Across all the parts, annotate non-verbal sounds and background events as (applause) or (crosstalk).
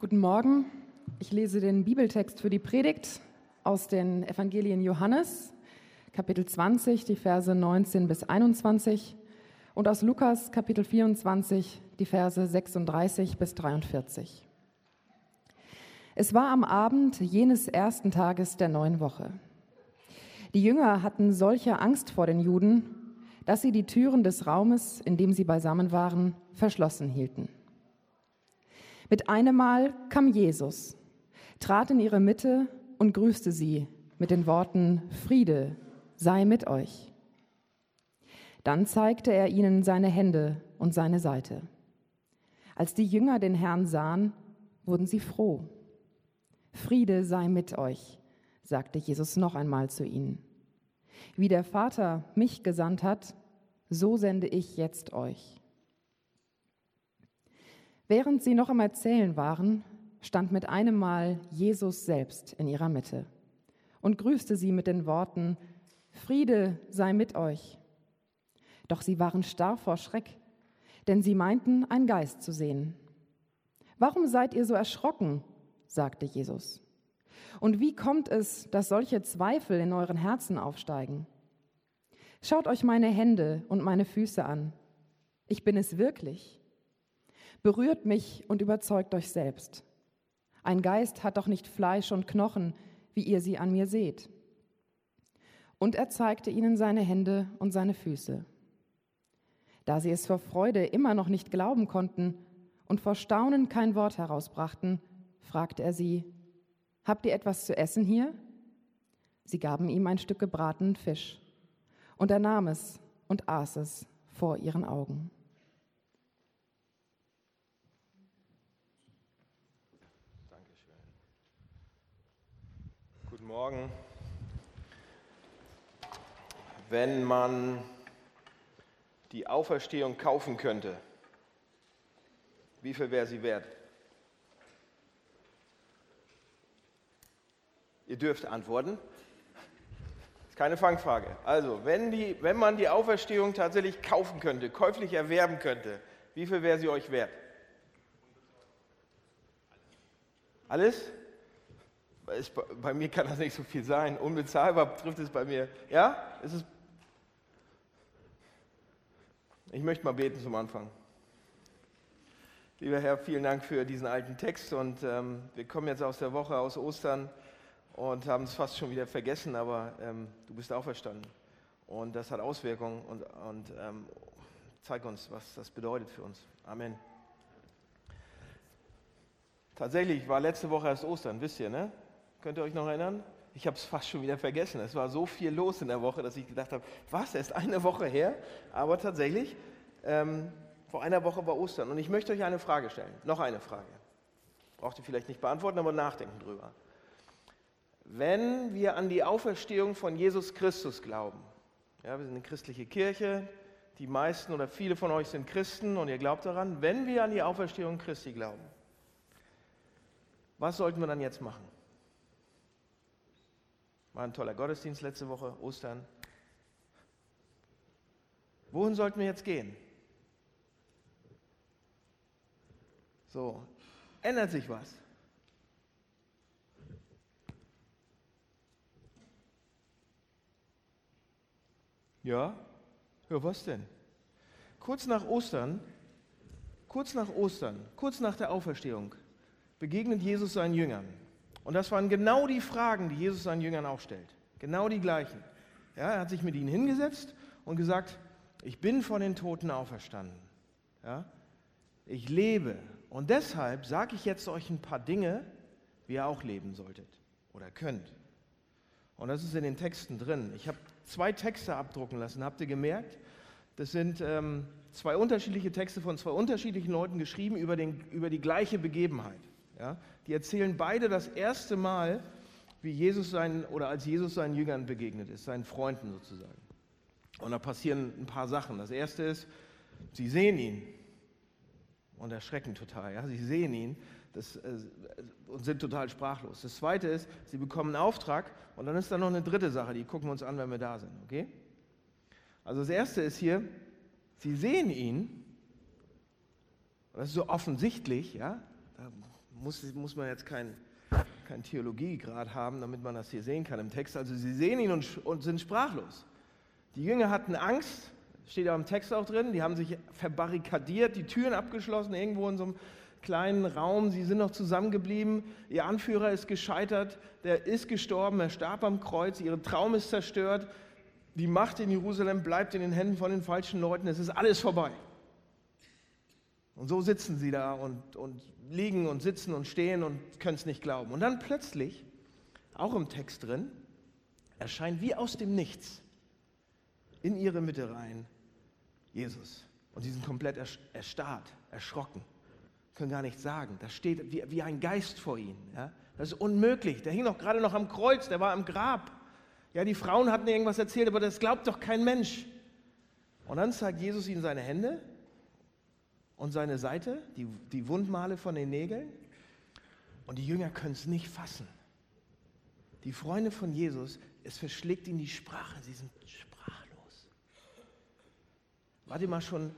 Guten Morgen. Ich lese den Bibeltext für die Predigt aus den Evangelien Johannes, Kapitel 20, die Verse 19 bis 21 und aus Lukas, Kapitel 24, die Verse 36 bis 43. Es war am Abend jenes ersten Tages der neuen Woche. Die Jünger hatten solche Angst vor den Juden, dass sie die Türen des Raumes, in dem sie beisammen waren, verschlossen hielten. Mit einem Mal kam Jesus, trat in ihre Mitte und grüßte sie mit den Worten Friede sei mit euch. Dann zeigte er ihnen seine Hände und seine Seite. Als die Jünger den Herrn sahen, wurden sie froh. Friede sei mit euch, sagte Jesus noch einmal zu ihnen. Wie der Vater mich gesandt hat, so sende ich jetzt euch. Während sie noch am Erzählen waren, stand mit einem Mal Jesus selbst in ihrer Mitte und grüßte sie mit den Worten, Friede sei mit euch. Doch sie waren starr vor Schreck, denn sie meinten, einen Geist zu sehen. Warum seid ihr so erschrocken? sagte Jesus. Und wie kommt es, dass solche Zweifel in euren Herzen aufsteigen? Schaut euch meine Hände und meine Füße an. Ich bin es wirklich. Berührt mich und überzeugt euch selbst. Ein Geist hat doch nicht Fleisch und Knochen, wie ihr sie an mir seht. Und er zeigte ihnen seine Hände und seine Füße. Da sie es vor Freude immer noch nicht glauben konnten und vor Staunen kein Wort herausbrachten, fragte er sie, Habt ihr etwas zu essen hier? Sie gaben ihm ein Stück gebratenen Fisch. Und er nahm es und aß es vor ihren Augen. Dankeschön. Guten Morgen. Wenn man die Auferstehung kaufen könnte, wie viel wäre sie wert? Ihr dürft antworten. Keine Fangfrage. Also, wenn, die, wenn man die Auferstehung tatsächlich kaufen könnte, käuflich erwerben könnte, wie viel wäre sie euch wert? Alles? Ist, bei mir kann das nicht so viel sein. Unbezahlbar trifft es bei mir. Ja? Ist es ich möchte mal beten zum Anfang. Lieber Herr, vielen Dank für diesen alten Text und ähm, wir kommen jetzt aus der Woche, aus Ostern und haben es fast schon wieder vergessen, aber ähm, du bist auferstanden. Und das hat Auswirkungen und, und ähm, zeig uns, was das bedeutet für uns. Amen. Tatsächlich war letzte Woche erst Ostern, wisst ihr, ne? Könnt ihr euch noch erinnern? Ich habe es fast schon wieder vergessen. Es war so viel los in der Woche, dass ich gedacht habe, was, erst eine Woche her? Aber tatsächlich, ähm, vor einer Woche war Ostern. Und ich möchte euch eine Frage stellen. Noch eine Frage. Braucht ihr vielleicht nicht beantworten, aber nachdenken drüber. Wenn wir an die Auferstehung von Jesus Christus glauben, ja, wir sind eine christliche Kirche, die meisten oder viele von euch sind Christen und ihr glaubt daran, wenn wir an die Auferstehung Christi glauben, was sollten wir dann jetzt machen? War ein toller Gottesdienst letzte Woche, Ostern. Wohin sollten wir jetzt gehen? So, ändert sich was? Ja? Ja, was denn? Kurz nach Ostern, kurz nach Ostern, kurz nach der Auferstehung, begegnet Jesus seinen Jüngern. Und das waren genau die Fragen, die Jesus seinen Jüngern auch stellt. Genau die gleichen. Ja, er hat sich mit ihnen hingesetzt und gesagt, ich bin von den Toten auferstanden. Ja, ich lebe. Und deshalb sage ich jetzt euch ein paar Dinge, wie ihr auch leben solltet oder könnt. Und das ist in den Texten drin. Ich habe zwei Texte abdrucken lassen. Habt ihr gemerkt? Das sind ähm, zwei unterschiedliche Texte von zwei unterschiedlichen Leuten geschrieben über, den, über die gleiche Begebenheit. Ja? Die erzählen beide das erste Mal, wie Jesus seinen, oder als Jesus seinen Jüngern begegnet ist, seinen Freunden sozusagen. Und da passieren ein paar Sachen. Das erste ist, sie sehen ihn und erschrecken total. Ja? Sie sehen ihn das, äh, und sind total sprachlos. Das zweite ist, sie bekommen einen Auftrag und dann ist da noch eine dritte Sache, die gucken wir uns an, wenn wir da sind. Okay? Also das erste ist hier, sie sehen ihn, das ist so offensichtlich, ja, da muss, muss man jetzt keinen kein Theologiegrad haben, damit man das hier sehen kann im Text. Also sie sehen ihn und, und sind sprachlos. Die Jünger hatten Angst, steht ja im Text auch drin, die haben sich verbarrikadiert, die Türen abgeschlossen, irgendwo in so einem kleinen Raum. Sie sind noch zusammengeblieben. Ihr Anführer ist gescheitert, der ist gestorben, er starb am Kreuz, ihr Traum ist zerstört. Die Macht in Jerusalem bleibt in den Händen von den falschen Leuten. Es ist alles vorbei. Und so sitzen sie da und, und liegen und sitzen und stehen und können es nicht glauben. Und dann plötzlich, auch im Text drin, erscheint wie aus dem Nichts in ihre Mitte rein Jesus. Und sie sind komplett erstarrt, erschrocken, können gar nichts sagen. Das steht wie, wie ein Geist vor ihnen. Ja? Das ist unmöglich. Der hing doch gerade noch am Kreuz, der war am Grab. Ja, die Frauen hatten irgendwas erzählt, aber das glaubt doch kein Mensch. Und dann zeigt Jesus ihnen seine Hände und seine Seite, die, die Wundmale von den Nägeln. Und die Jünger können es nicht fassen. Die Freunde von Jesus, es verschlägt ihnen die Sprache. Sie sind sprachlos. Wart ihr mal schon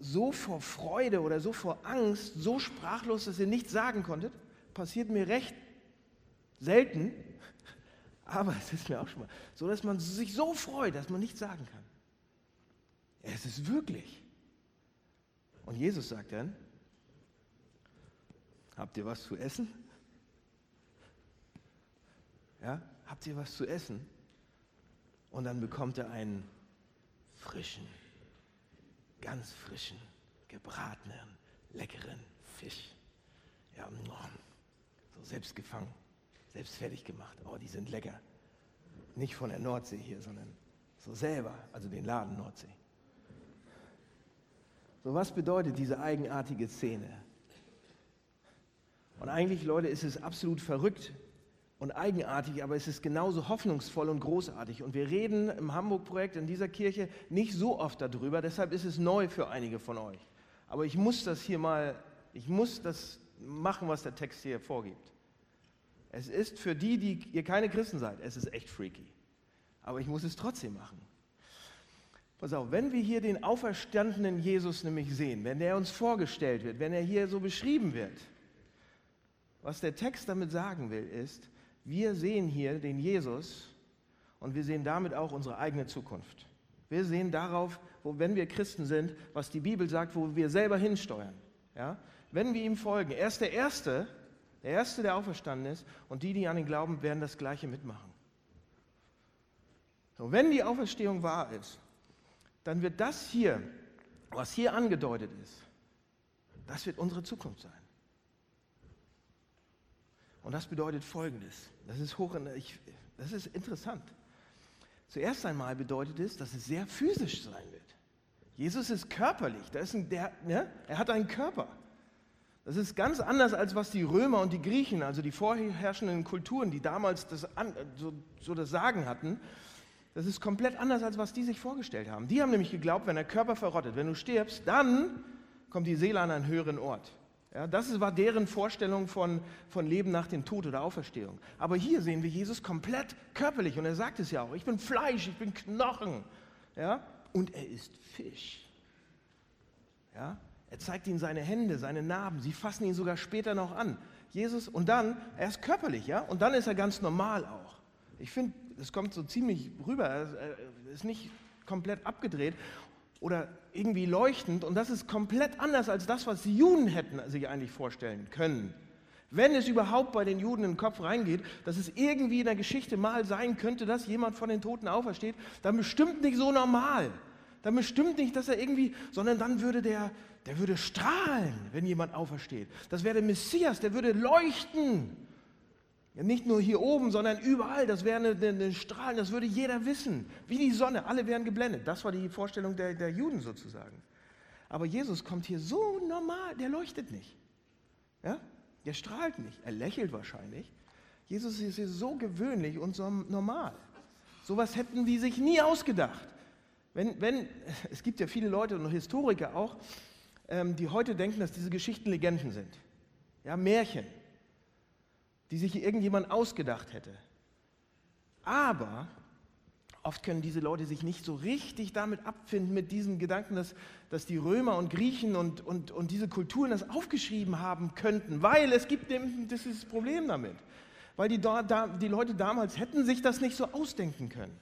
so vor Freude oder so vor Angst, so sprachlos, dass ihr nichts sagen konntet? Passiert mir recht selten, (laughs) aber es ist mir auch schon mal so, dass man sich so freut, dass man nichts sagen kann. Es ist wirklich. Und Jesus sagt dann, habt ihr was zu essen? Ja, habt ihr was zu essen? Und dann bekommt er einen frischen, ganz frischen, gebratenen, leckeren Fisch. Ja, so selbst gefangen, selbst fertig gemacht. Oh, die sind lecker. Nicht von der Nordsee hier, sondern so selber, also den Laden Nordsee. So, was bedeutet diese eigenartige Szene? Und eigentlich, Leute, ist es absolut verrückt und eigenartig, aber es ist genauso hoffnungsvoll und großartig. Und wir reden im Hamburg-Projekt in dieser Kirche nicht so oft darüber, deshalb ist es neu für einige von euch. Aber ich muss das hier mal, ich muss das machen, was der Text hier vorgibt. Es ist für die, die ihr keine Christen seid, es ist echt freaky. Aber ich muss es trotzdem machen. Pass auf, wenn wir hier den auferstandenen Jesus nämlich sehen, wenn der uns vorgestellt wird, wenn er hier so beschrieben wird, was der Text damit sagen will, ist, wir sehen hier den Jesus und wir sehen damit auch unsere eigene Zukunft. Wir sehen darauf, wo, wenn wir Christen sind, was die Bibel sagt, wo wir selber hinsteuern. Ja? Wenn wir ihm folgen, er ist der Erste, der Erste, der auferstanden ist, und die, die an ihn glauben, werden das Gleiche mitmachen. So, wenn die Auferstehung wahr ist, dann wird das hier, was hier angedeutet ist, das wird unsere Zukunft sein. Und das bedeutet Folgendes. Das ist, hoch, ich, das ist interessant. Zuerst einmal bedeutet es, dass es sehr physisch sein wird. Jesus ist körperlich. Ist ein, der, ne? Er hat einen Körper. Das ist ganz anders, als was die Römer und die Griechen, also die vorherrschenden Kulturen, die damals das, so, so das Sagen hatten, das ist komplett anders, als was die sich vorgestellt haben. Die haben nämlich geglaubt, wenn der Körper verrottet, wenn du stirbst, dann kommt die Seele an einen höheren Ort. Ja, das war deren Vorstellung von, von Leben nach dem Tod oder Auferstehung. Aber hier sehen wir Jesus komplett körperlich und er sagt es ja auch, ich bin Fleisch, ich bin Knochen. Ja? Und er ist Fisch. Ja? Er zeigt ihnen seine Hände, seine Narben, sie fassen ihn sogar später noch an. Jesus, und dann, er ist körperlich, ja, und dann ist er ganz normal auch. Ich finde, es kommt so ziemlich rüber, er ist nicht komplett abgedreht oder irgendwie leuchtend und das ist komplett anders als das, was die Juden hätten sich eigentlich vorstellen können. Wenn es überhaupt bei den Juden in den Kopf reingeht, dass es irgendwie in der Geschichte mal sein könnte, dass jemand von den Toten aufersteht, dann bestimmt nicht so normal. Dann bestimmt nicht, dass er irgendwie, sondern dann würde der, der würde strahlen, wenn jemand aufersteht. Das wäre der Messias, der würde leuchten. Nicht nur hier oben, sondern überall. Das wäre eine, eine Strahlen, das würde jeder wissen. Wie die Sonne, alle wären geblendet. Das war die Vorstellung der, der Juden sozusagen. Aber Jesus kommt hier so normal, der leuchtet nicht. Ja? Der strahlt nicht. Er lächelt wahrscheinlich. Jesus ist hier so gewöhnlich und so normal. Sowas hätten die sich nie ausgedacht. Wenn, wenn, (laughs) es gibt ja viele Leute und Historiker auch, ähm, die heute denken, dass diese Geschichten Legenden sind. Ja, Märchen die sich irgendjemand ausgedacht hätte. Aber Oft können diese Leute sich nicht so richtig damit abfinden, mit diesem Gedanken, dass, dass die Römer und Griechen und, und, und diese Kulturen das aufgeschrieben haben könnten, weil es gibt das das Problem damit. Weil die, die Leute damals hätten sich das nicht so ausdenken können.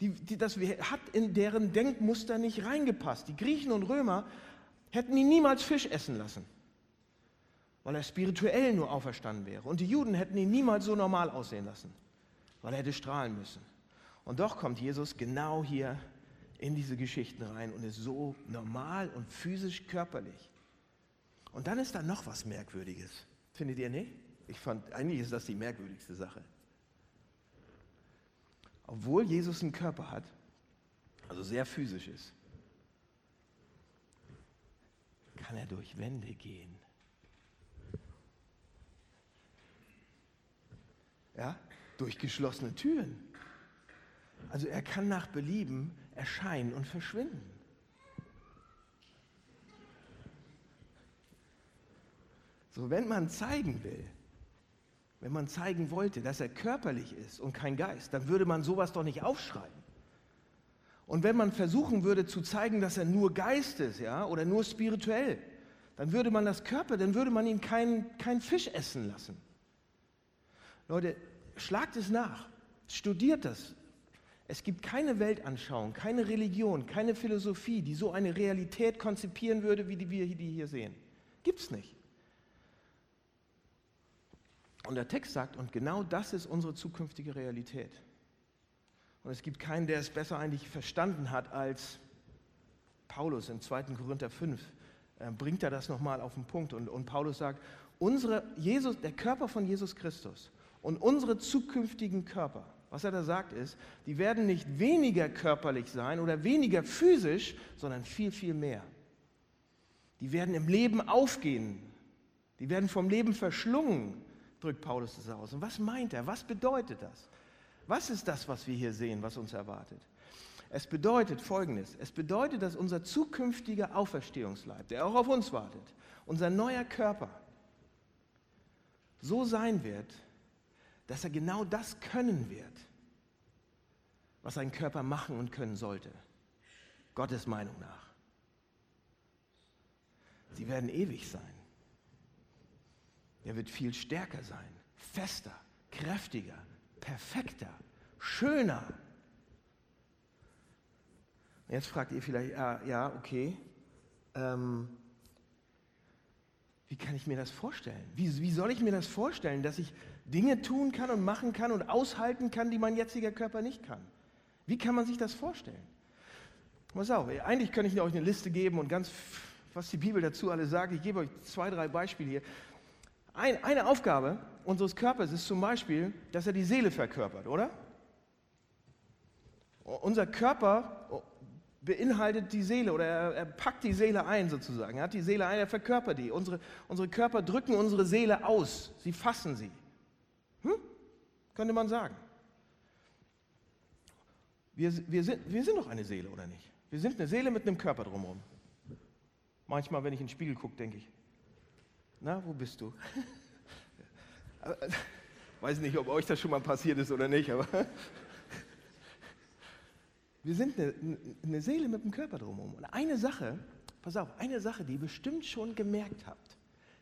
Die, die, das hat in deren Denkmuster nicht reingepasst. Die Griechen und Römer hätten ihn niemals Fisch essen lassen, weil er spirituell nur auferstanden wäre. Und die Juden hätten ihn niemals so normal aussehen lassen, weil er hätte strahlen müssen. Und doch kommt Jesus genau hier in diese Geschichten rein und ist so normal und physisch körperlich. Und dann ist da noch was Merkwürdiges. Findet ihr nicht? Ich fand, eigentlich ist das die merkwürdigste Sache. Obwohl Jesus einen Körper hat, also sehr physisch ist, kann er durch Wände gehen. Ja, durch geschlossene Türen. Also er kann nach Belieben erscheinen und verschwinden. So, wenn man zeigen will, wenn man zeigen wollte, dass er körperlich ist und kein Geist, dann würde man sowas doch nicht aufschreiben. Und wenn man versuchen würde zu zeigen, dass er nur Geist ist, ja, oder nur spirituell, dann würde man das Körper, dann würde man ihn keinen kein Fisch essen lassen. Leute, schlagt es nach, studiert das. Es gibt keine Weltanschauung, keine Religion, keine Philosophie, die so eine Realität konzipieren würde, wie die wir die hier sehen. Gibt es nicht. Und der Text sagt, und genau das ist unsere zukünftige Realität. Und es gibt keinen, der es besser eigentlich verstanden hat als Paulus im 2. Korinther 5. Äh, bringt er das nochmal auf den Punkt. Und, und Paulus sagt, unsere Jesus, der Körper von Jesus Christus und unsere zukünftigen Körper, was er da sagt ist, die werden nicht weniger körperlich sein oder weniger physisch, sondern viel, viel mehr. Die werden im Leben aufgehen. Die werden vom Leben verschlungen drückt Paulus das aus. Und was meint er? Was bedeutet das? Was ist das, was wir hier sehen, was uns erwartet? Es bedeutet Folgendes. Es bedeutet, dass unser zukünftiger Auferstehungsleib, der auch auf uns wartet, unser neuer Körper, so sein wird, dass er genau das können wird, was ein Körper machen und können sollte. Gottes Meinung nach. Sie werden ewig sein der wird viel stärker sein, fester, kräftiger, perfekter, schöner. Jetzt fragt ihr vielleicht, ja, ja okay, ähm, wie kann ich mir das vorstellen? Wie, wie soll ich mir das vorstellen, dass ich Dinge tun kann und machen kann und aushalten kann, die mein jetziger Körper nicht kann? Wie kann man sich das vorstellen? Pass auf, eigentlich könnte ich euch eine Liste geben und ganz, was die Bibel dazu alle sagt. Ich gebe euch zwei, drei Beispiele hier. Ein, eine Aufgabe unseres Körpers ist zum Beispiel, dass er die Seele verkörpert, oder? Unser Körper beinhaltet die Seele oder er, er, packt die Seele ein sozusagen. Er hat die Seele ein, er verkörpert die. Unsere, unsere Körper drücken unsere Seele aus, sie fassen sie. Könnte man sagen. Wir, wir, sind, wir sind doch eine Seele, oder nicht? Wir sind eine Seele mit einem Körper drumherum. Manchmal, wenn ich in den Spiegel gucke, denke ich, na, wo bist du? (laughs) Weiß nicht, ob euch das schon mal passiert ist oder nicht, aber (laughs) wir sind eine, eine Seele mit dem Körper drumherum. Und eine Sache, pass auf, eine Sache, die ihr bestimmt schon gemerkt habt,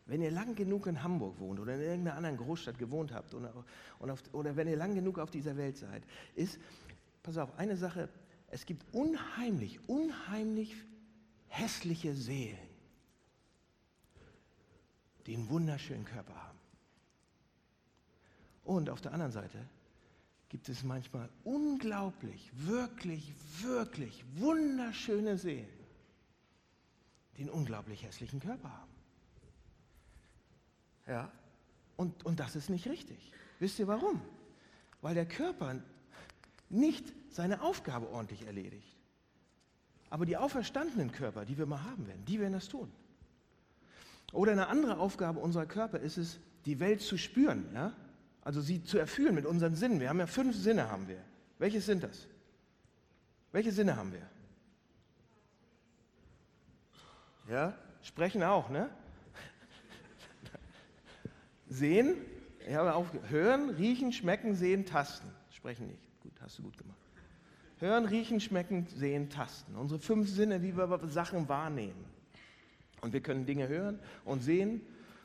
wenn ihr lang genug in Hamburg wohnt oder in irgendeiner anderen Großstadt gewohnt habt oder, auf, oder wenn ihr lang genug auf dieser Welt seid, ist, pass auf, eine Sache, es gibt unheimlich, unheimlich hässliche Seelen die einen wunderschönen Körper haben. Und auf der anderen Seite gibt es manchmal unglaublich, wirklich, wirklich wunderschöne Seelen, die einen unglaublich hässlichen Körper haben. Ja, und, und das ist nicht richtig. Wisst ihr warum? Weil der Körper nicht seine Aufgabe ordentlich erledigt. Aber die auferstandenen Körper, die wir mal haben werden, die werden das tun. Oder eine andere Aufgabe unserer Körper ist es, die Welt zu spüren, ja? also sie zu erfüllen mit unseren Sinnen. Wir haben ja fünf Sinne, haben wir. Welche sind das? Welche Sinne haben wir? Ja, sprechen auch, ne? Sehen, ja, auch hören, riechen, schmecken, sehen, tasten. Sprechen nicht. Gut, hast du gut gemacht. Hören, riechen, schmecken, sehen, tasten. Unsere fünf Sinne, wie wir Sachen wahrnehmen. Und wir können Dinge hören und sehen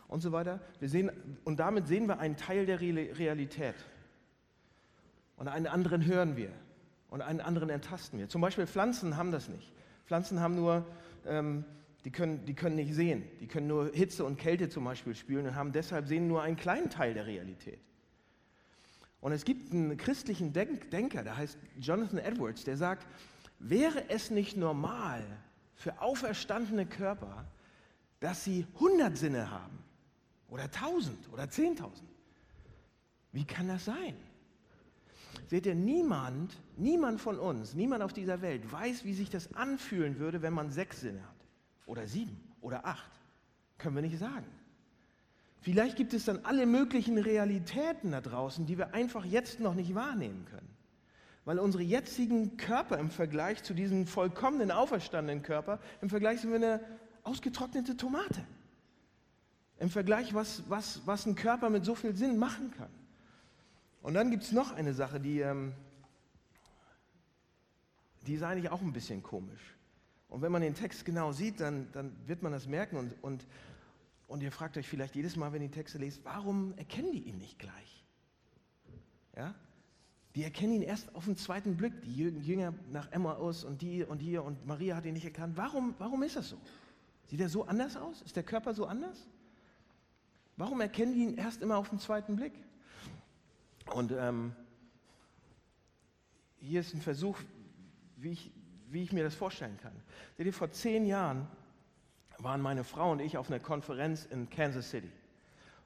und so weiter. Wir sehen, und damit sehen wir einen Teil der Realität. Und einen anderen hören wir und einen anderen ertasten wir. Zum Beispiel Pflanzen haben das nicht. Pflanzen haben nur, ähm, die, können, die können nicht sehen. Die können nur Hitze und Kälte zum Beispiel spüren und haben deshalb sehen nur einen kleinen Teil der Realität. Und es gibt einen christlichen Denk Denker, der heißt Jonathan Edwards, der sagt, wäre es nicht normal für auferstandene Körper, dass sie 100 Sinne haben oder 1000 oder 10.000? Wie kann das sein? Seht ihr, niemand, niemand von uns, niemand auf dieser Welt weiß, wie sich das anfühlen würde, wenn man sechs Sinne hat oder sieben oder acht. Können wir nicht sagen. Vielleicht gibt es dann alle möglichen Realitäten da draußen, die wir einfach jetzt noch nicht wahrnehmen können. Weil unsere jetzigen Körper im Vergleich zu diesem vollkommenen, auferstandenen Körper, im Vergleich sind wir eine ausgetrocknete Tomate. Im Vergleich, was, was, was ein Körper mit so viel Sinn machen kann. Und dann gibt es noch eine Sache, die, ähm, die ist eigentlich auch ein bisschen komisch. Und wenn man den Text genau sieht, dann, dann wird man das merken. Und, und und ihr fragt euch vielleicht jedes Mal, wenn ihr Texte lest, warum erkennen die ihn nicht gleich? Ja? Die erkennen ihn erst auf den zweiten Blick, die Jünger nach Emmaus und die und hier und Maria hat ihn nicht erkannt. Warum, warum ist das so? Sieht er so anders aus? Ist der Körper so anders? Warum erkennen die ihn erst immer auf den zweiten Blick? Und ähm, hier ist ein Versuch, wie ich, wie ich mir das vorstellen kann. Seht ihr, vor zehn Jahren waren meine Frau und ich auf einer Konferenz in Kansas City.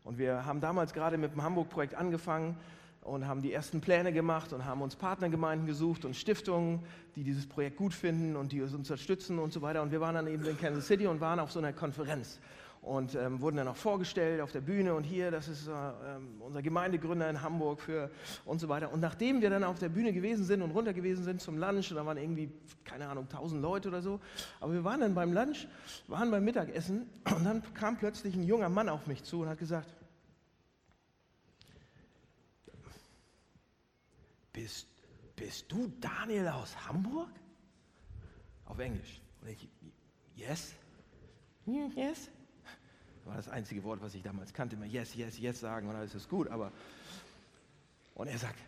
Und wir haben damals gerade mit dem Hamburg-Projekt angefangen und haben die ersten Pläne gemacht und haben uns Partnergemeinden gesucht und Stiftungen, die dieses Projekt gut finden und die uns unterstützen und so weiter. Und wir waren dann eben in Kansas City und waren auf so einer Konferenz und ähm, wurden dann auch vorgestellt auf der Bühne und hier, das ist äh, ähm, unser Gemeindegründer in Hamburg für und so weiter. Und nachdem wir dann auf der Bühne gewesen sind und runter gewesen sind zum Lunch, da waren irgendwie, keine Ahnung, tausend Leute oder so, aber wir waren dann beim Lunch, waren beim Mittagessen und dann kam plötzlich ein junger Mann auf mich zu und hat gesagt, bist, bist du Daniel aus Hamburg? Auf Englisch. Und ich, yes, yes war das einzige Wort, was ich damals kannte, immer yes, yes, yes sagen und alles ist gut. Aber und er sagt,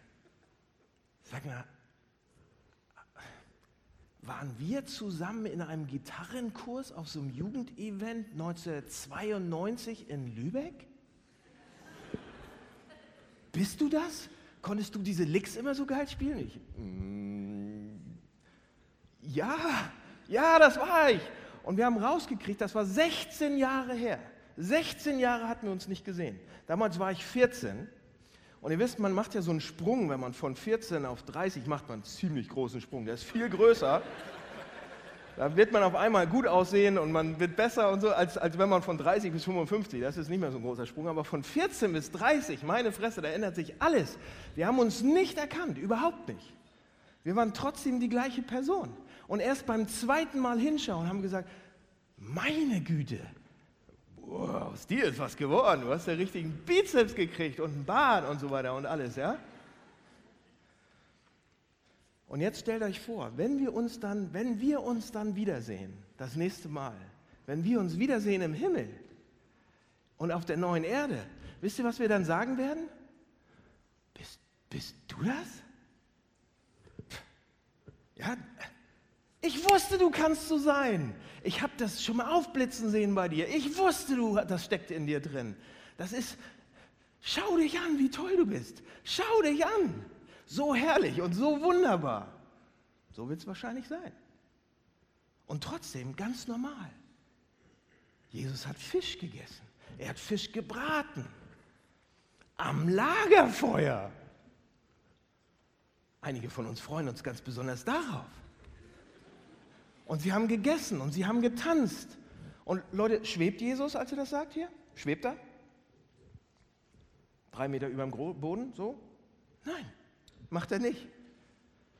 sag mal, waren wir zusammen in einem Gitarrenkurs auf so einem Jugendevent 1992 in Lübeck? Bist du das? Konntest du diese Licks immer so geil spielen? Ich, mm, ja, ja, das war ich. Und wir haben rausgekriegt, das war 16 Jahre her. 16 Jahre hatten wir uns nicht gesehen. Damals war ich 14. Und ihr wisst, man macht ja so einen Sprung, wenn man von 14 auf 30 macht, man einen ziemlich großen Sprung. Der ist viel größer. Da wird man auf einmal gut aussehen und man wird besser und so, als, als wenn man von 30 bis 55, das ist nicht mehr so ein großer Sprung, aber von 14 bis 30, meine Fresse, da ändert sich alles. Wir haben uns nicht erkannt, überhaupt nicht. Wir waren trotzdem die gleiche Person. Und erst beim zweiten Mal hinschauen haben wir gesagt, meine Güte, aus dir ist was geworden. Du hast ja richtigen Bizeps gekriegt und einen Bart und so weiter und alles, ja? Und jetzt stellt euch vor, wenn wir uns dann, wenn wir uns dann wiedersehen, das nächste Mal, wenn wir uns wiedersehen im Himmel und auf der neuen Erde, wisst ihr, was wir dann sagen werden? Bist, bist du das? Ja, ich wusste, du kannst so sein. Ich habe das schon mal aufblitzen sehen bei dir. Ich wusste, du, das steckt in dir drin. Das ist, schau dich an, wie toll du bist. Schau dich an. So herrlich und so wunderbar. So wird es wahrscheinlich sein. Und trotzdem ganz normal. Jesus hat Fisch gegessen. Er hat Fisch gebraten. Am Lagerfeuer. Einige von uns freuen uns ganz besonders darauf. Und sie haben gegessen und sie haben getanzt. Und Leute, schwebt Jesus, als er das sagt hier? Schwebt er? Drei Meter über dem Boden, so? Nein, macht er nicht.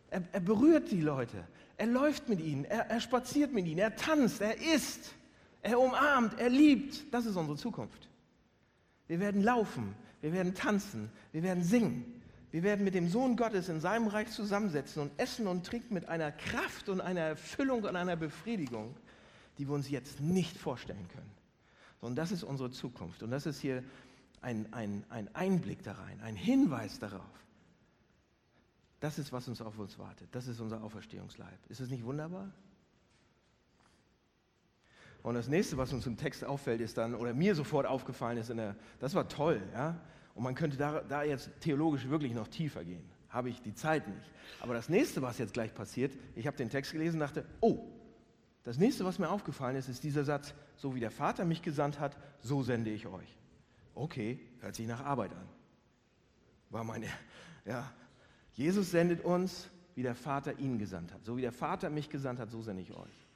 Er, er berührt die Leute. Er läuft mit ihnen, er, er spaziert mit ihnen, er tanzt, er isst, er umarmt, er liebt. Das ist unsere Zukunft. Wir werden laufen, wir werden tanzen, wir werden singen, Wir werden mit dem Sohn Gottes in seinem Reich zusammensetzen und essen und trinken mit einer Kraft und einer Erfüllung und einer Befriedigung, die wir uns jetzt nicht vorstellen können. Und das ist unsere Zukunft. Und das ist hier ein, ein, ein Einblick da rein, ein Hinweis darauf. Das ist, was uns auf uns wartet. Das ist unser Auferstehungsleib. Ist es nicht wunderbar? Und das nächste, was uns im Text auffällt, ist dann, oder mir sofort aufgefallen ist, der, das war toll, ja. Und man könnte da, da jetzt theologisch wirklich noch tiefer gehen. Habe ich die Zeit nicht. Aber das nächste, was jetzt gleich passiert, ich habe den Text gelesen und dachte, oh, das nächste, was mir aufgefallen ist, ist dieser Satz, so wie der Vater mich gesandt hat, so sende ich euch. Okay, hört sich nach Arbeit an. War meine, ja, Jesus sendet uns, wie der Vater ihn gesandt hat. So wie der Vater mich gesandt hat, so sende ich euch.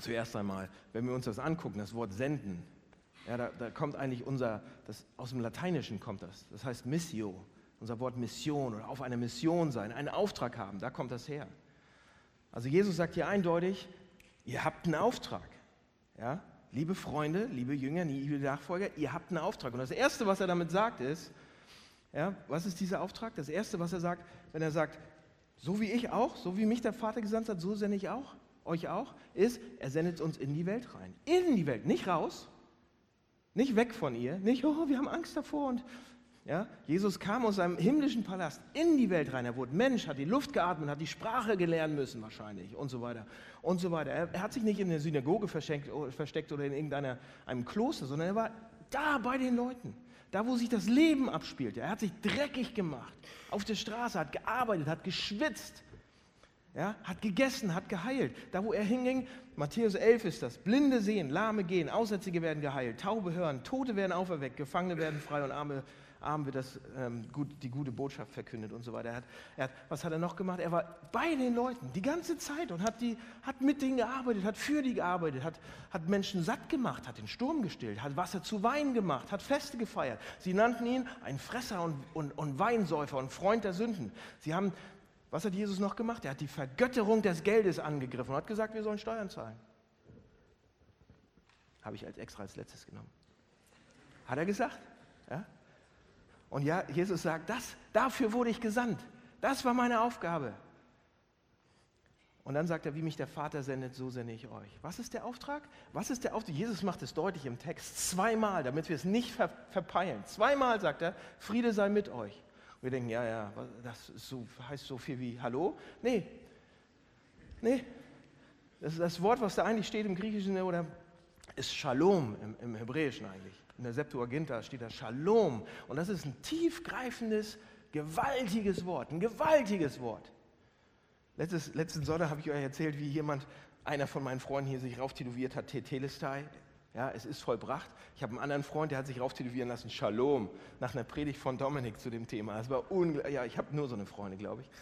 Zuerst einmal, wenn wir uns das angucken, das Wort senden, ja, da, da kommt eigentlich unser, das, aus dem Lateinischen kommt das, das heißt Missio, unser Wort Mission oder auf einer Mission sein, einen Auftrag haben, da kommt das her. Also Jesus sagt hier eindeutig, ihr habt einen Auftrag. Ja? Liebe Freunde, liebe Jünger, liebe Nachfolger, ihr habt einen Auftrag. Und das Erste, was er damit sagt, ist, ja, was ist dieser Auftrag? Das Erste, was er sagt, wenn er sagt, so wie ich auch, so wie mich der Vater gesandt hat, so sende ich auch euch auch, ist, er sendet uns in die Welt rein. In die Welt, nicht raus, nicht weg von ihr, nicht, oh, wir haben Angst davor. Und, ja, Jesus kam aus seinem himmlischen Palast in die Welt rein. Er wurde Mensch, hat die Luft geatmet, hat die Sprache gelernt müssen wahrscheinlich und so weiter und so weiter. Er, er hat sich nicht in der Synagoge versteckt, versteckt oder in irgendeinem einem Kloster, sondern er war da bei den Leuten da wo sich das Leben abspielt. Er hat sich dreckig gemacht, auf der Straße, hat gearbeitet, hat geschwitzt, ja, hat gegessen, hat geheilt. Da, wo er hinging, Matthäus 11 ist das, Blinde sehen, Lahme gehen, Aussätzige werden geheilt, Taube hören, Tote werden auferweckt, Gefangene werden frei und Arme, Arm wird das, ähm, gut, die gute Botschaft verkündet und so weiter. Er hat, er hat, was hat er noch gemacht? Er war bei den Leuten die ganze Zeit und hat, die, hat mit denen gearbeitet, hat für die gearbeitet, hat, hat Menschen satt gemacht, hat den Sturm gestillt, hat Wasser zu Wein gemacht, hat Feste gefeiert. Sie nannten ihn ein Fresser und, und, und Weinsäufer und Freund der Sünden. Sie haben was hat Jesus noch gemacht? Er hat die Vergötterung des Geldes angegriffen und hat gesagt, wir sollen Steuern zahlen. Habe ich als extra als letztes genommen. Hat er gesagt? Ja? Und ja, Jesus sagt, das, dafür wurde ich gesandt. Das war meine Aufgabe. Und dann sagt er, wie mich der Vater sendet, so sende ich euch. Was ist der Auftrag? Was ist der Auftrag? Jesus macht es deutlich im Text zweimal, damit wir es nicht ver verpeilen. Zweimal sagt er, Friede sei mit euch. Wir denken, ja, ja, das so, heißt so viel wie Hallo. Nee, nee. Das, das Wort, was da eigentlich steht im Griechischen, oder ist Shalom im, im Hebräischen eigentlich. In der Septuaginta steht da Shalom. Und das ist ein tiefgreifendes, gewaltiges Wort, ein gewaltiges Wort. Letztes, letzten Sonntag habe ich euch erzählt, wie jemand, einer von meinen Freunden hier sich rauftätowiert hat, Tetelestai. Ja, es ist vollbracht. Ich habe einen anderen Freund, der hat sich rauftätowieren lassen, Shalom, nach einer Predigt von Dominik zu dem Thema. Es war unglaublich. Ja, ich habe nur so eine Freunde, glaube ich. (laughs)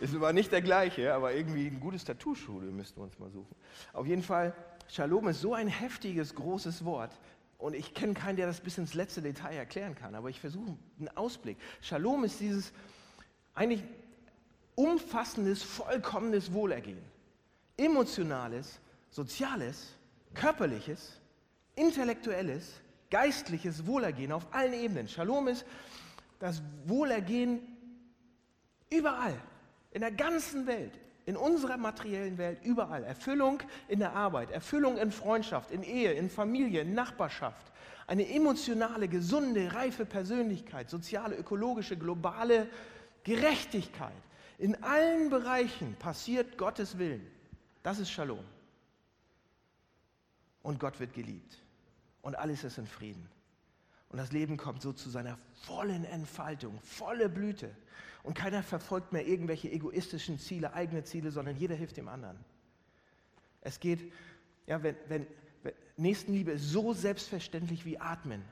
Es war nicht der gleiche, aber irgendwie ein gutes Tattoo-Schule müssten wir uns mal suchen. Auf jeden Fall, Shalom ist so ein heftiges, großes Wort. Und ich kenne keinen, der das bis ins letzte Detail erklären kann, aber ich versuche einen Ausblick. Shalom ist dieses eigentlich umfassendes, vollkommenes Wohlergehen. Emotionales, soziales, körperliches, intellektuelles, geistliches Wohlergehen auf allen Ebenen. Shalom ist das Wohlergehen überall, in der ganzen Welt, in unserer materiellen Welt, überall. Erfüllung in der Arbeit, Erfüllung in Freundschaft, in Ehe, in Familie, in Nachbarschaft. Eine emotionale, gesunde, reife Persönlichkeit, soziale, ökologische, globale Gerechtigkeit. In allen Bereichen passiert Gottes Willen. Das ist Shalom und Gott wird geliebt. Und alles ist in Frieden. Und das Leben kommt so zu seiner vollen Entfaltung, volle Blüte. Und keiner verfolgt mehr irgendwelche egoistischen Ziele, eigene Ziele, sondern jeder hilft dem anderen. Es geht, ja, wenn, wenn, wenn Nächstenliebe ist so selbstverständlich wie Atmen.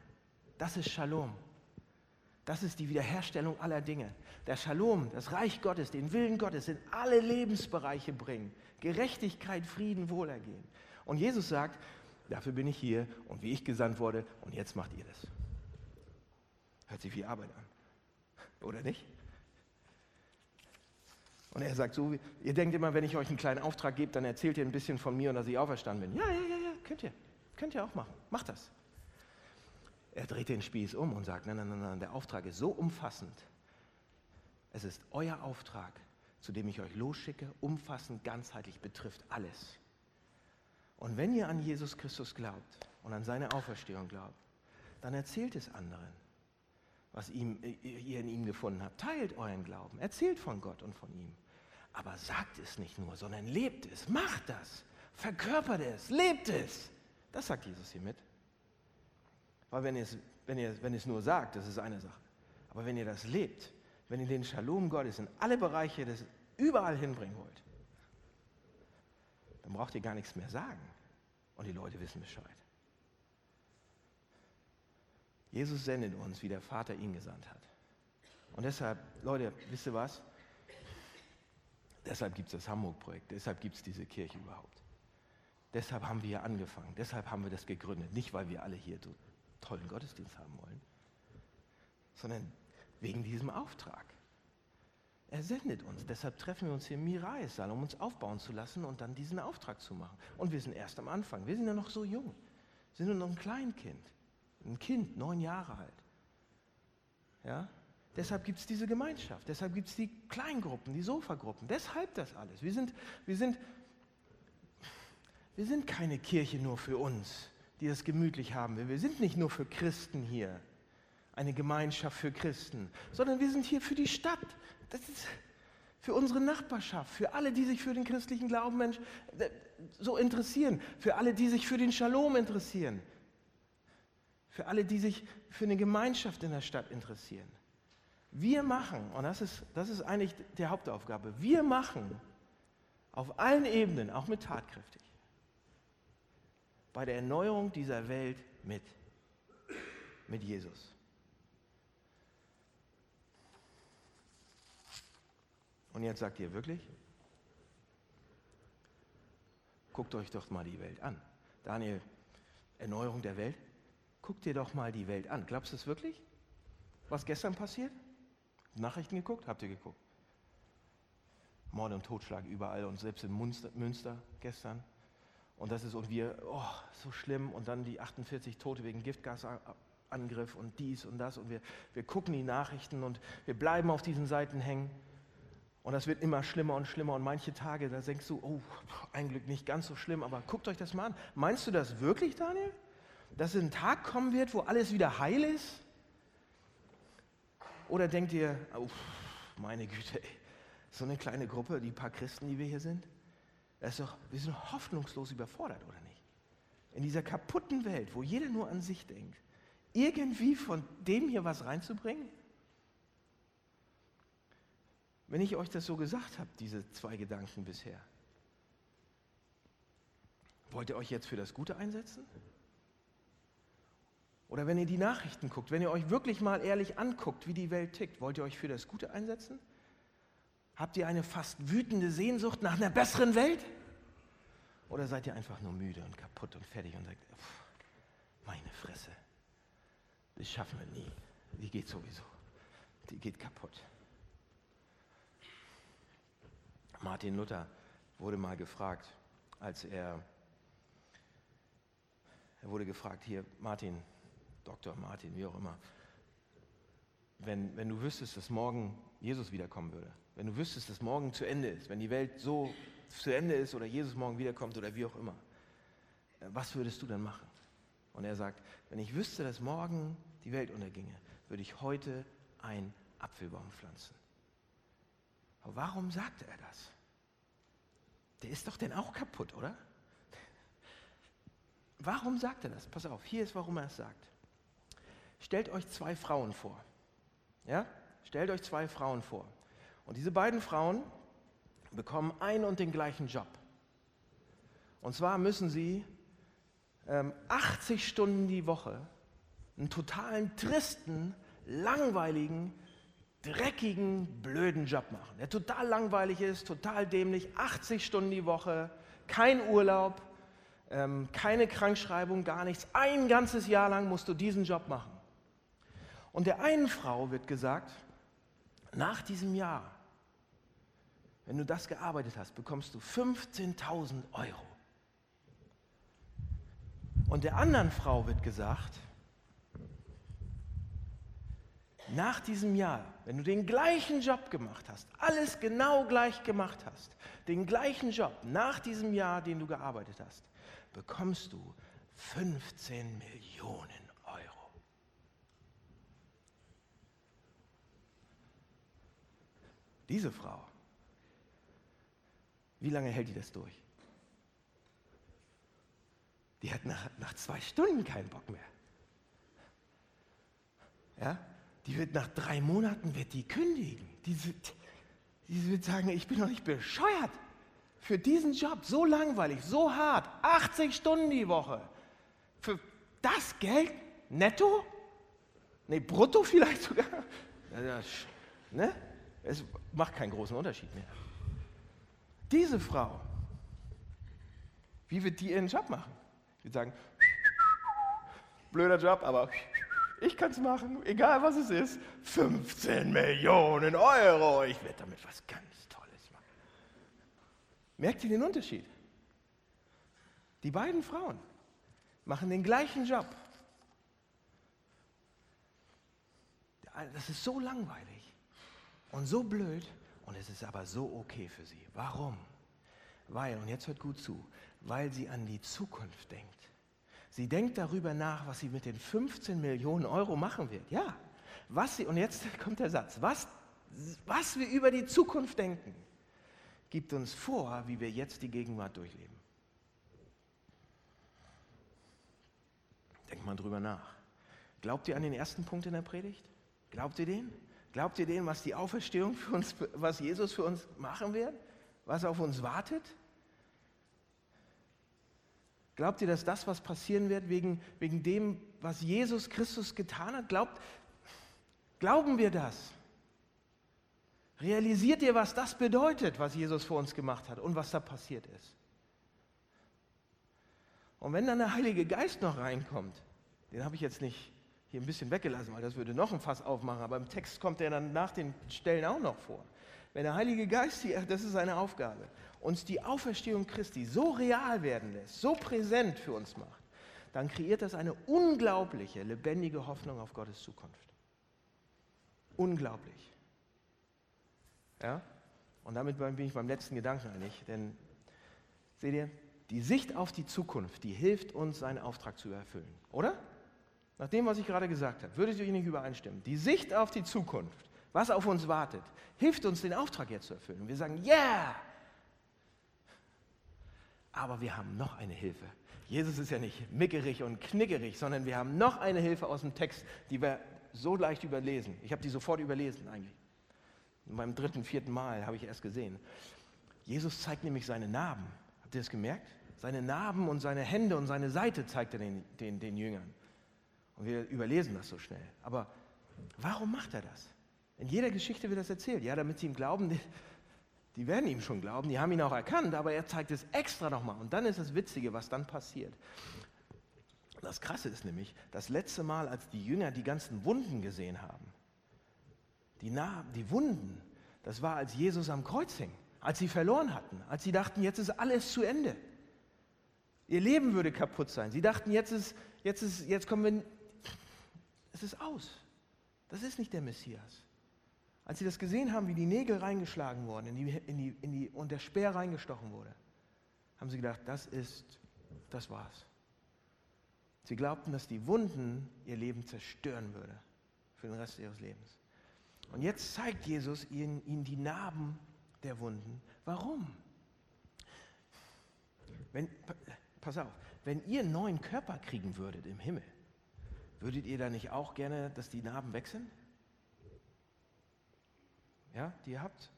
Das ist Shalom. Das ist die Wiederherstellung aller Dinge. Der Shalom, das Reich Gottes, den Willen Gottes in alle Lebensbereiche bringen. Gerechtigkeit, Frieden, Wohlergehen. Und Jesus sagt, Dafür bin ich hier und wie ich gesandt wurde und jetzt macht ihr das. Hört sich wie Arbeit an. Oder nicht? Und er sagt so, ihr denkt immer, wenn ich euch einen kleinen Auftrag gebe, dann erzählt ihr ein bisschen von mir und dass ich auferstanden bin. Ja, ja, ja, ja, könnt ihr. Könnt ihr auch machen. Macht das. Er dreht den Spieß um und sagt, nein, nein, nein, nein, der Auftrag ist so umfassend. Es ist euer Auftrag, zu dem ich euch losschicke, umfassend, ganzheitlich betrifft alles. Und wenn ihr an Jesus Christus glaubt und an seine Auferstehung glaubt, dann erzählt es anderen, was ihm, ihr in ihm gefunden habt. Teilt euren Glauben, erzählt von Gott und von ihm. Aber sagt es nicht nur, sondern lebt es, macht das, verkörpert es, lebt es. Das sagt Jesus hier mit. Weil wenn ihr, es, wenn, ihr, wenn ihr es nur sagt, das ist eine Sache. Aber wenn ihr das lebt, wenn ihr den Shalom Gottes in alle Bereiche des überall hinbringen wollt, dann braucht ihr gar nichts mehr sagen. Und die Leute wissen Bescheid. Jesus sendet uns, wie der Vater ihn gesandt hat. Und deshalb, Leute, wisst ihr was? Deshalb gibt es das Hamburg-Projekt, deshalb gibt es diese Kirche überhaupt. Deshalb haben wir hier angefangen, deshalb haben wir das gegründet. Nicht, weil wir alle hier so tollen Gottesdienst haben wollen, sondern wegen diesem Auftrag. Er sendet uns, deshalb treffen wir uns hier im Mirais-Saal, um uns aufbauen zu lassen und dann diesen Auftrag zu machen. Und wir sind erst am Anfang, wir sind ja noch so jung, wir sind nur noch ein Kleinkind, ein Kind, neun Jahre alt. Ja? Deshalb gibt es diese Gemeinschaft, deshalb gibt es die Kleingruppen, die Sofagruppen, deshalb das alles. Wir sind, wir, sind, wir sind keine Kirche nur für uns die es gemütlich haben will. Wir sind nicht nur für Christen hier, eine Gemeinschaft für Christen, sondern wir sind hier für die Stadt. Das ist für unsere Nachbarschaft, für alle, die sich für den christlichen Glauben Mensch, äh, so interessieren, für alle, die sich für den Shalom interessieren, für alle, die sich für eine Gemeinschaft in der Stadt interessieren. Wir machen, und das ist, das ist eigentlich die Hauptaufgabe, wir machen auf allen Ebenen, auch mit tatkräftig, bei der Erneuerung dieser Welt mit. Mit Jesus. Und jetzt sagt ihr wirklich? Guckt euch doch mal die Welt an. Daniel, Erneuerung der Welt? Guckt dir doch mal die Welt an. Glaubst du es wirklich? Was gestern passiert? Nachrichten geguckt? Habt ihr geguckt? Mord und Totschlag überall und selbst in Münster, Münster gestern. Und das ist und wir, oh, so schlimm. Und dann die 48 Tote wegen Giftgasangriff und dies und das. Und wir, wir gucken die Nachrichten und wir bleiben auf diesen Seiten hängen. Und das wird immer schlimmer und schlimmer. Und manche Tage, da denkst du, oh, ein Glück nicht ganz so schlimm, aber guckt euch das mal an. Meinst du das wirklich, Daniel? Dass ein Tag kommen wird, wo alles wieder heil ist? Oder denkt ihr, oh, meine Güte, ey, so eine kleine Gruppe, die paar Christen, die wir hier sind? Das ist doch, wir sind hoffnungslos überfordert, oder nicht? In dieser kaputten Welt, wo jeder nur an sich denkt, irgendwie von dem hier was reinzubringen? Wenn ich euch das so gesagt habe, diese zwei Gedanken bisher, wollt ihr euch jetzt für das Gute einsetzen? Oder wenn ihr die Nachrichten guckt, wenn ihr euch wirklich mal ehrlich anguckt, wie die Welt tickt, wollt ihr euch für das Gute einsetzen? Habt ihr eine fast wütende Sehnsucht nach einer besseren Welt? Oder seid ihr einfach nur müde und kaputt und fertig und sagt, pff, meine Fresse, das schaffen wir nie. Die geht sowieso. Die geht kaputt. Martin Luther wurde mal gefragt, als er, er wurde gefragt, hier Martin, Dr. Martin, wie auch immer, wenn, wenn du wüsstest, dass morgen Jesus wiederkommen würde, wenn du wüsstest, dass morgen zu Ende ist, wenn die Welt so zu Ende ist oder Jesus morgen wiederkommt oder wie auch immer, äh, was würdest du dann machen? Und er sagt, wenn ich wüsste, dass morgen die Welt unterginge, würde ich heute einen Apfelbaum pflanzen. Aber warum sagte er das? Der ist doch denn auch kaputt, oder? Warum sagt er das? Pass auf, hier ist, warum er es sagt. Stellt euch zwei Frauen vor. Ja? Stellt euch zwei Frauen vor. Und diese beiden Frauen bekommen einen und den gleichen Job. Und zwar müssen sie ähm, 80 Stunden die Woche einen totalen tristen, langweiligen, dreckigen, blöden Job machen, der total langweilig ist, total dämlich, 80 Stunden die Woche, kein Urlaub, ähm, keine Krankschreibung, gar nichts. Ein ganzes Jahr lang musst du diesen Job machen. Und der einen Frau wird gesagt, nach diesem Jahr wenn du das gearbeitet hast, bekommst du 15.000 Euro. Und der anderen Frau wird gesagt, nach diesem Jahr, wenn du den gleichen Job gemacht hast, alles genau gleich gemacht hast, den gleichen Job nach diesem Jahr, den du gearbeitet hast, bekommst du 15 Millionen Euro. Diese Frau, wie lange hält die das durch? Die hat nach, nach zwei Stunden keinen Bock mehr. Ja? Die wird nach drei Monaten wird die kündigen. Die wird, die wird sagen, ich bin doch nicht bescheuert für diesen Job, so langweilig, so hart, 80 Stunden die Woche. Für das Geld netto? Nee, brutto vielleicht sogar. Ne? Es macht keinen großen Unterschied mehr. Diese Frau, wie wird die ihren Job machen? Die sagen, (laughs) blöder Job, aber ich kann es machen, egal was es ist. 15 Millionen Euro, ich werde damit was ganz Tolles machen. Merkt ihr den Unterschied? Die beiden Frauen machen den gleichen Job. Das ist so langweilig und so blöd und es ist aber so okay für sie. Warum? Weil, und jetzt hört gut zu, weil sie an die Zukunft denkt. Sie denkt darüber nach, was sie mit den 15 Millionen Euro machen wird. Ja, was sie, und jetzt (laughs) kommt der Satz, was, was wir über die Zukunft denken, gibt uns vor, wie wir jetzt die Gegenwart durchleben. Denkt mal drüber nach. Glaubt ihr an den ersten Punkt in der Predigt? Glaubt ihr den? Glaubt ihr den, was die Auferstehung für uns, was Jesus für uns machen wird? Was auf uns wartet? Glaubt ihr, dass das, was passieren wird, wegen, wegen dem, was Jesus Christus getan hat? Glaubt, glauben wir das? Realisiert ihr, was das bedeutet, was Jesus für uns gemacht hat und was da passiert ist? Und wenn dann der Heilige Geist noch reinkommt, den habe ich jetzt nicht hier ein bisschen weggelassen, weil das würde noch ein Fass aufmachen, aber im Text kommt er dann nach den Stellen auch noch vor. Wenn der Heilige Geist hier, das ist seine Aufgabe, uns die Auferstehung Christi so real werden lässt, so präsent für uns macht, dann kreiert das eine unglaubliche, lebendige Hoffnung auf Gottes Zukunft. Unglaublich. Ja? Und damit bin ich beim letzten Gedanken einig, denn seht ihr, die Sicht auf die Zukunft, die hilft uns, seinen Auftrag zu erfüllen, oder? Nach dem, was ich gerade gesagt habe, würdet ihr nicht übereinstimmen. Die Sicht auf die Zukunft, was auf uns wartet, hilft uns, den Auftrag jetzt zu erfüllen. Und wir sagen, yeah, aber wir haben noch eine Hilfe. Jesus ist ja nicht mickerig und knickerig, sondern wir haben noch eine Hilfe aus dem Text, die wir so leicht überlesen. Ich habe die sofort überlesen eigentlich. beim dritten, vierten Mal habe ich erst gesehen. Jesus zeigt nämlich seine Narben. Habt ihr das gemerkt? Seine Narben und seine Hände und seine Seite zeigt er den, den, den Jüngern. Und wir überlesen das so schnell. Aber warum macht er das? In jeder Geschichte wird das erzählt. Ja, damit sie ihm glauben, die werden ihm schon glauben, die haben ihn auch erkannt, aber er zeigt es extra nochmal. Und dann ist das Witzige, was dann passiert. Das Krasse ist nämlich, das letzte Mal, als die Jünger die ganzen Wunden gesehen haben, die, Narben, die Wunden, das war, als Jesus am Kreuz hing, als sie verloren hatten, als sie dachten, jetzt ist alles zu Ende. Ihr Leben würde kaputt sein. Sie dachten, jetzt ist, jetzt ist, jetzt kommen wir, es ist aus. Das ist nicht der Messias. Als sie das gesehen haben, wie die Nägel reingeschlagen wurden in die, in die, in die, und der Speer reingestochen wurde, haben sie gedacht, das ist, das war's. Sie glaubten, dass die Wunden ihr Leben zerstören würde für den Rest ihres Lebens. Und jetzt zeigt Jesus ihnen, ihnen die Narben der Wunden. Warum? Wenn, pass auf, wenn ihr einen neuen Körper kriegen würdet im Himmel, würdet ihr da nicht auch gerne, dass die Narben weg sind? Ja, die ihr habt?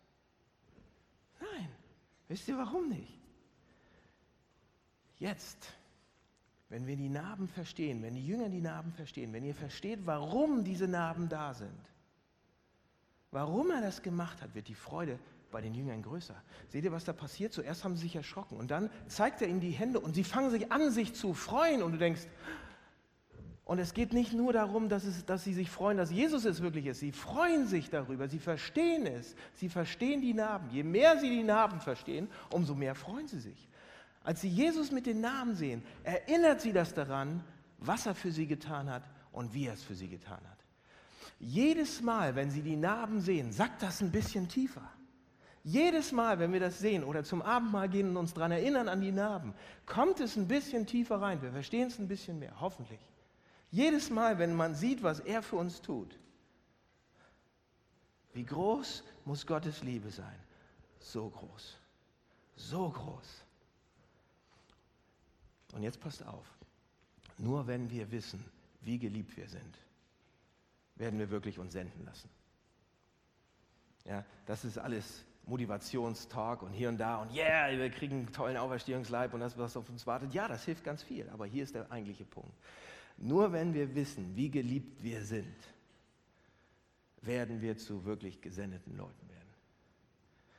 Nein. Wisst ihr warum nicht? Jetzt, wenn wir die Narben verstehen, wenn die Jünger die Narben verstehen, wenn ihr versteht, warum diese Narben da sind, warum er das gemacht hat, wird die Freude bei den Jüngern größer. Seht ihr, was da passiert? Zuerst haben sie sich erschrocken und dann zeigt er ihnen die Hände und sie fangen sich an, sich zu freuen und du denkst, und es geht nicht nur darum, dass, es, dass sie sich freuen, dass Jesus es wirklich ist. Sie freuen sich darüber, sie verstehen es. Sie verstehen die Narben. Je mehr sie die Narben verstehen, umso mehr freuen sie sich. Als sie Jesus mit den Namen sehen, erinnert sie das daran, was er für sie getan hat und wie er es für sie getan hat. Jedes Mal, wenn sie die Narben sehen, sackt das ein bisschen tiefer. Jedes Mal, wenn wir das sehen oder zum Abendmahl gehen und uns daran erinnern an die Narben, kommt es ein bisschen tiefer rein. Wir verstehen es ein bisschen mehr, hoffentlich. Jedes Mal, wenn man sieht, was er für uns tut, wie groß muss Gottes Liebe sein? So groß. So groß. Und jetzt passt auf. Nur wenn wir wissen, wie geliebt wir sind, werden wir wirklich uns senden lassen. Ja, das ist alles Motivationstalk und hier und da und yeah, wir kriegen einen tollen Auferstehungsleib und das, was auf uns wartet. Ja, das hilft ganz viel, aber hier ist der eigentliche Punkt. Nur wenn wir wissen, wie geliebt wir sind, werden wir zu wirklich gesendeten Leuten werden.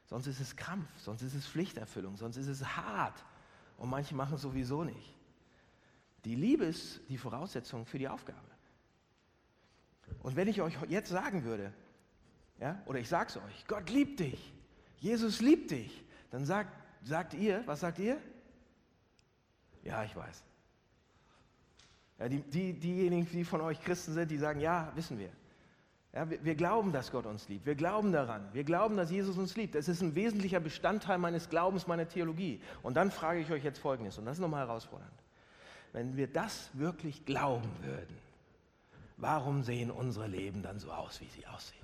Sonst ist es Krampf, sonst ist es Pflichterfüllung, sonst ist es hart und manche machen es sowieso nicht. Die Liebe ist die Voraussetzung für die Aufgabe. Und wenn ich euch jetzt sagen würde, ja, oder ich sage es euch, Gott liebt dich, Jesus liebt dich, dann sagt, sagt ihr, was sagt ihr? Ja, ich weiß. Ja, die, die, diejenigen, die von euch Christen sind, die sagen, ja, wissen wir. Ja, wir, wir glauben, dass Gott uns liebt. Wir glauben daran. Wir glauben, dass Jesus uns liebt. Das ist ein wesentlicher Bestandteil meines Glaubens, meiner Theologie. Und dann frage ich euch jetzt Folgendes, und das ist nochmal herausfordernd. Wenn wir das wirklich glauben würden, warum sehen unsere Leben dann so aus, wie sie aussehen?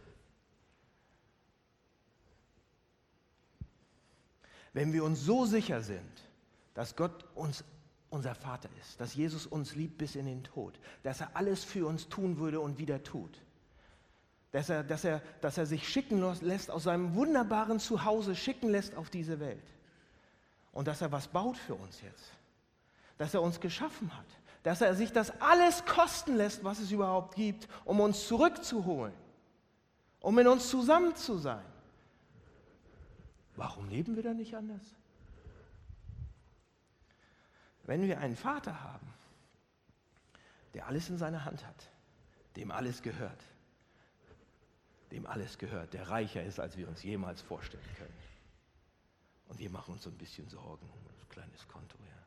Wenn wir uns so sicher sind, dass Gott uns unser Vater ist, dass Jesus uns liebt bis in den Tod, dass er alles für uns tun würde und wieder tut, dass er, dass er, dass er sich schicken lässt aus seinem wunderbaren Zuhause, schicken lässt auf diese Welt. Und dass er was baut für uns jetzt, dass er uns geschaffen hat, dass er sich das alles kosten lässt, was es überhaupt gibt, um uns zurückzuholen, um in uns zusammen zu sein. Warum leben wir da nicht anders? Wenn wir einen Vater haben, der alles in seiner Hand hat, dem alles gehört, dem alles gehört, der reicher ist, als wir uns jemals vorstellen können. Und wir machen uns so ein bisschen Sorgen, ein kleines Konto, ja.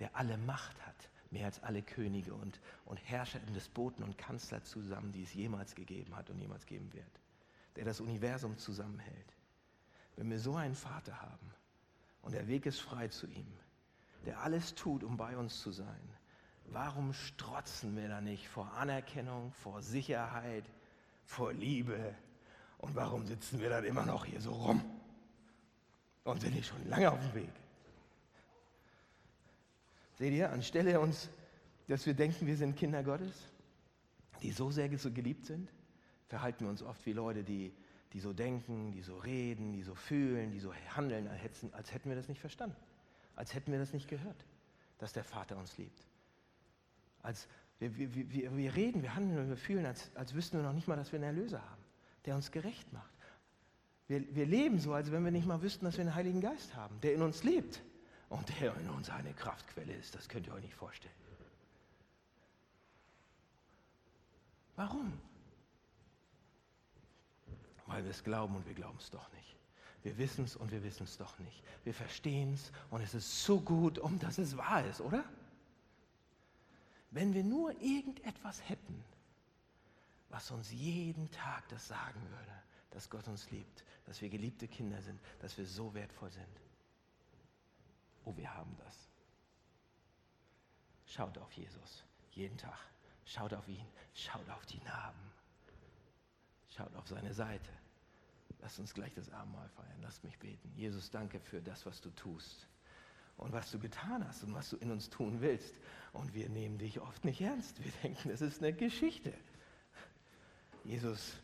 Der alle Macht hat, mehr als alle Könige und, und Herrscher, Despoten und Kanzler zusammen, die es jemals gegeben hat und jemals geben wird. Der das Universum zusammenhält. Wenn wir so einen Vater haben und der Weg ist frei zu ihm, der alles tut, um bei uns zu sein, warum strotzen wir da nicht vor Anerkennung, vor Sicherheit, vor Liebe? Und warum sitzen wir dann immer noch hier so rum und sind nicht schon lange auf dem Weg? Seht ihr, anstelle uns, dass wir denken, wir sind Kinder Gottes, die so sehr geliebt sind, verhalten wir uns oft wie Leute, die die so denken, die so reden, die so fühlen, die so handeln, als hätten wir das nicht verstanden, als hätten wir das nicht gehört, dass der Vater uns liebt. Als wir, wir, wir, wir reden, wir handeln und wir fühlen, als, als wüssten wir noch nicht mal, dass wir einen Erlöser haben, der uns gerecht macht. Wir, wir leben so, als wenn wir nicht mal wüssten, dass wir einen Heiligen Geist haben, der in uns lebt und der in uns eine Kraftquelle ist. Das könnt ihr euch nicht vorstellen. Warum? weil wir es glauben und wir glauben es doch nicht. Wir wissen es und wir wissen es doch nicht. Wir verstehen es und es ist so gut, um dass es wahr ist, oder? Wenn wir nur irgendetwas hätten, was uns jeden Tag das sagen würde, dass Gott uns liebt, dass wir geliebte Kinder sind, dass wir so wertvoll sind. Oh, wir haben das. Schaut auf Jesus, jeden Tag. Schaut auf ihn, schaut auf die Narben. Schaut auf seine Seite. Lasst uns gleich das Abendmahl feiern. Lasst mich beten. Jesus, danke für das, was du tust und was du getan hast und was du in uns tun willst. Und wir nehmen dich oft nicht ernst. Wir denken, das ist eine Geschichte. Jesus,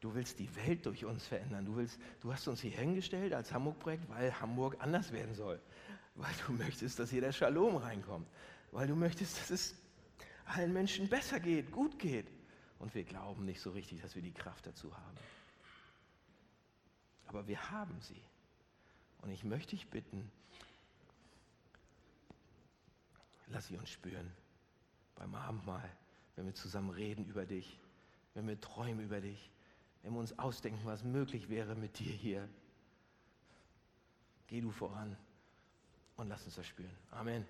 du willst die Welt durch uns verändern. Du, willst, du hast uns hier hingestellt als Hamburg-Projekt, weil Hamburg anders werden soll. Weil du möchtest, dass hier der Shalom reinkommt. Weil du möchtest, dass es allen Menschen besser geht, gut geht. Und wir glauben nicht so richtig, dass wir die Kraft dazu haben. Aber wir haben sie. Und ich möchte dich bitten, lass sie uns spüren beim Abendmahl, wenn wir zusammen reden über dich, wenn wir träumen über dich, wenn wir uns ausdenken, was möglich wäre mit dir hier. Geh du voran und lass uns das spüren. Amen.